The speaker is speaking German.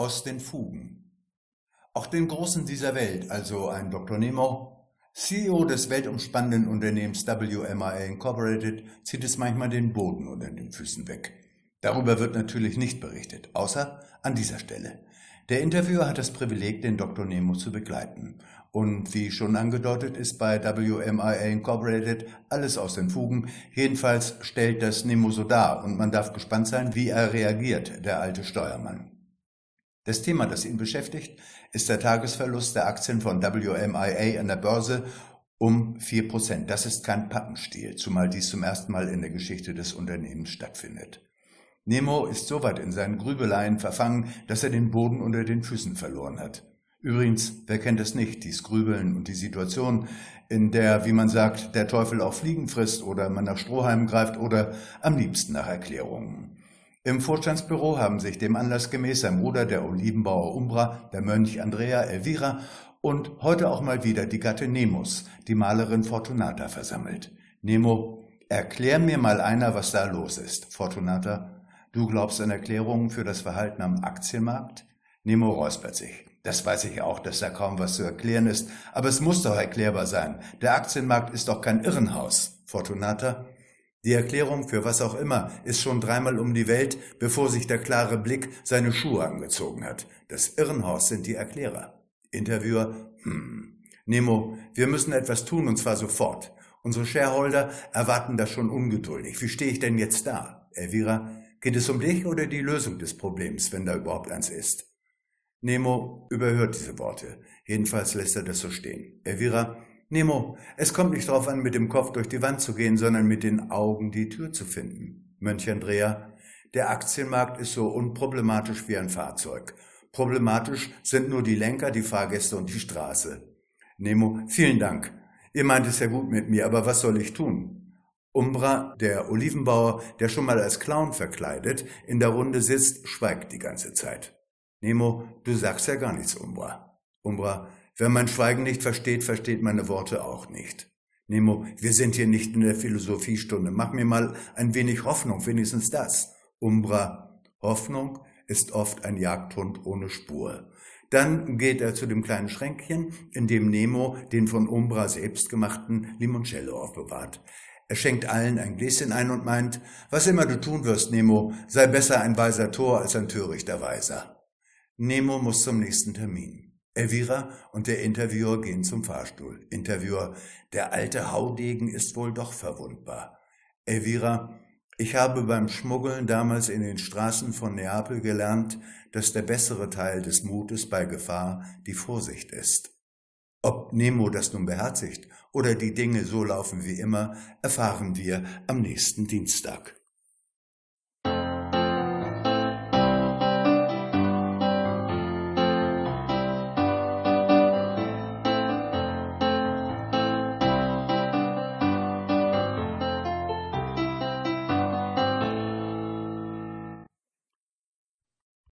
aus den Fugen. Auch den Großen dieser Welt, also ein Dr. Nemo, CEO des weltumspannenden Unternehmens WMIA Incorporated, zieht es manchmal den Boden unter den Füßen weg. Darüber wird natürlich nicht berichtet, außer an dieser Stelle. Der Interviewer hat das Privileg, den Dr. Nemo zu begleiten. Und wie schon angedeutet ist bei WMIA Incorporated alles aus den Fugen. Jedenfalls stellt das Nemo so dar und man darf gespannt sein, wie er reagiert, der alte Steuermann. Das Thema, das ihn beschäftigt, ist der Tagesverlust der Aktien von WMIA an der Börse um vier Prozent. Das ist kein Pappenstiel, zumal dies zum ersten Mal in der Geschichte des Unternehmens stattfindet. Nemo ist so weit in seinen Grübeleien verfangen, dass er den Boden unter den Füßen verloren hat. Übrigens, wer kennt es nicht, dies Grübeln und die Situation, in der, wie man sagt, der Teufel auch Fliegen frisst oder man nach Strohhalmen greift oder am liebsten nach Erklärungen. Im Vorstandsbüro haben sich dem Anlass gemäß sein Bruder, der Olivenbauer Umbra, der Mönch Andrea Elvira und heute auch mal wieder die Gattin Nemos, die Malerin Fortunata, versammelt. Nemo, erklär mir mal einer, was da los ist. Fortunata, Du glaubst an Erklärungen für das Verhalten am Aktienmarkt? Nemo räuspert sich. Das weiß ich auch, dass da kaum was zu erklären ist, aber es muss doch erklärbar sein. Der Aktienmarkt ist doch kein Irrenhaus. Fortunata? Die Erklärung für was auch immer ist schon dreimal um die Welt, bevor sich der klare Blick seine Schuhe angezogen hat. Das Irrenhaus sind die Erklärer. Interviewer, hm. Nemo, wir müssen etwas tun und zwar sofort. Unsere Shareholder erwarten das schon ungeduldig. Wie stehe ich denn jetzt da? Elvira, Geht es um dich oder die Lösung des Problems, wenn da überhaupt eins ist? Nemo überhört diese Worte. Jedenfalls lässt er das so stehen. Elvira, Nemo, es kommt nicht darauf an, mit dem Kopf durch die Wand zu gehen, sondern mit den Augen die Tür zu finden. Mönch Andrea, der Aktienmarkt ist so unproblematisch wie ein Fahrzeug. Problematisch sind nur die Lenker, die Fahrgäste und die Straße. Nemo, vielen Dank. Ihr meint es ja gut mit mir, aber was soll ich tun? Umbra, der Olivenbauer, der schon mal als Clown verkleidet in der Runde sitzt, schweigt die ganze Zeit. Nemo, du sagst ja gar nichts, Umbra. Umbra, wer mein Schweigen nicht versteht, versteht meine Worte auch nicht. Nemo, wir sind hier nicht in der Philosophiestunde. Mach mir mal ein wenig Hoffnung, wenigstens das. Umbra, Hoffnung ist oft ein Jagdhund ohne Spur. Dann geht er zu dem kleinen Schränkchen, in dem Nemo den von Umbra selbst gemachten Limoncello aufbewahrt. Er schenkt allen ein Gläschen ein und meint, was immer du tun wirst, Nemo, sei besser ein weiser Tor als ein törichter Weiser. Nemo muss zum nächsten Termin. Elvira und der Interviewer gehen zum Fahrstuhl. Interviewer, der alte Haudegen ist wohl doch verwundbar. Elvira, ich habe beim Schmuggeln damals in den Straßen von Neapel gelernt, dass der bessere Teil des Mutes bei Gefahr die Vorsicht ist. Ob Nemo das nun beherzigt oder die Dinge so laufen wie immer, erfahren wir am nächsten Dienstag.